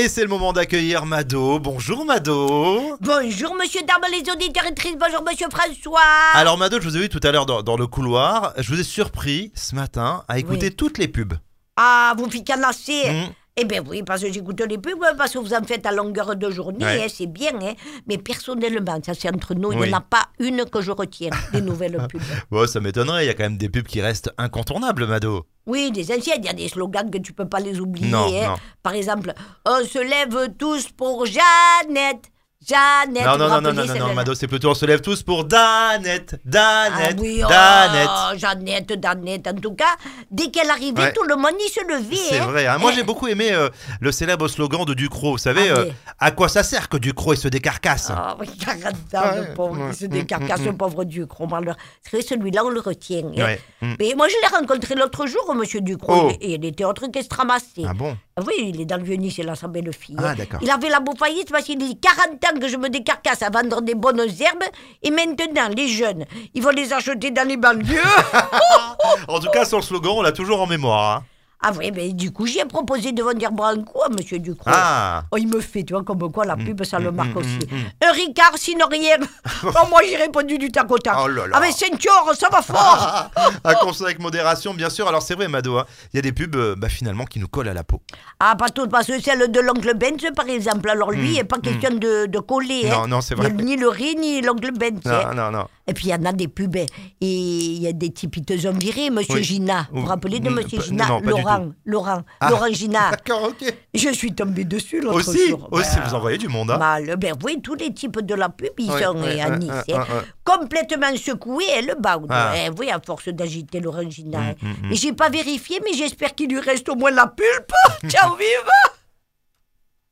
Et c'est le moment d'accueillir Mado. Bonjour Mado. Bonjour monsieur Darbe, les auditeurs et tristes, bonjour monsieur François. Alors Mado, je vous ai vu tout à l'heure dans, dans le couloir. Je vous ai surpris ce matin à écouter Oui. toutes les pubs. Ah, vous ficancez Mm. Eh bien oui, parce que j'écoute les pubs, parce que vous en faites à longueur de journée, Ouais. hein, c'est bien, hein. mais personnellement, ça c'est entre nous, il Oui. n'y en a pas une que je retiens, des nouvelles pubs. Bon, ça m'étonnerait, il y a quand même des pubs qui restent incontournables, Mado. Oui, des anciennes, il y a des slogans que tu peux pas les oublier. Non, hein. non. Par exemple, on se lève tous pour Jeannette. Jeannette. Non, non, non, non, non, non, Mado, c'est plutôt on se lève tous pour Danette, Danette, Ah oui, oh, Danette. Jeannette, Danette. En tout cas, dès qu'elle arrivait, Ouais. tout le monde y se levait. C'est hein. vrai. hein. Moi, Eh, j'ai beaucoup aimé euh, le célèbre slogan de Ducrot. Vous savez, Ah euh, oui. à quoi ça sert que Ducrot il se décarcasse? Ah oui, 40 ans, Ouais, le pauvre, ouais. qui se Mm, décarcasse, mm, le mm. pauvre Ducrot. on parle- C'est celui-là, on le retient. hein. Mm. Mais moi, je l'ai rencontré l'autre jour, monsieur Ducrot, Oh. et il était autre qu'estramassé. Ah bon? Ah Oui, il est dans le Vieux-Nice, il a sa belle-fille. Ah, d'accord. Il avait la beau faillite parce qu'il dit 40 ans que je me décarcasse à vendre des bonnes herbes, et maintenant, les jeunes, ils vont les acheter dans les banlieues. En tout cas, son slogan, on l'a toujours en mémoire. hein. Ah oui, mais du coup, j'ai proposé de vendre Branco à monsieur Ducrot. Ah Oh, il me fait, tu vois, comme quoi la pub, ça le marque mm, aussi. mm, mm. Un Ricard, sinon rien. oh, moi, j'ai répondu du tac au tac. Oh là là. Avec ceinture, ça va fort. à consommer avec modération, bien sûr. Alors c'est vrai, Mado, hein, il y a des pubs euh, bah, finalement qui nous collent à la peau. ah, pas tout, parce que celle de l'oncle Benz, par exemple. Alors lui, Mm, il n'est pas question de, de coller. Non, hein. non, c'est vrai. Ni, le riz, ni l'oncle Benz. hein. Non, non, non. Et puis, il y en a des pubs. Et il y a des types, ils te ont viré, monsieur Oui. Gina. Vous vous Ou- rappelez de Mm, monsieur Gina non, du Laurent. tout. Laurent. Ah. Laurent Gina. D'accord, ok. Je suis tombée dessus l'autre Aussi, jour. aussi, Ben, vous envoyez du monde. Hein. Mal. Ben oui, tous les types de la pub, ils Ouais, sont euh, à Nice. hein. Complètement secoué, et le baude. Ah. Eh oui, à force d'agiter l'orangina. Mm, mm, mm. Mais j'ai pas vérifié, mais j'espère qu'il lui reste au moins la pulpe. Ciao, vive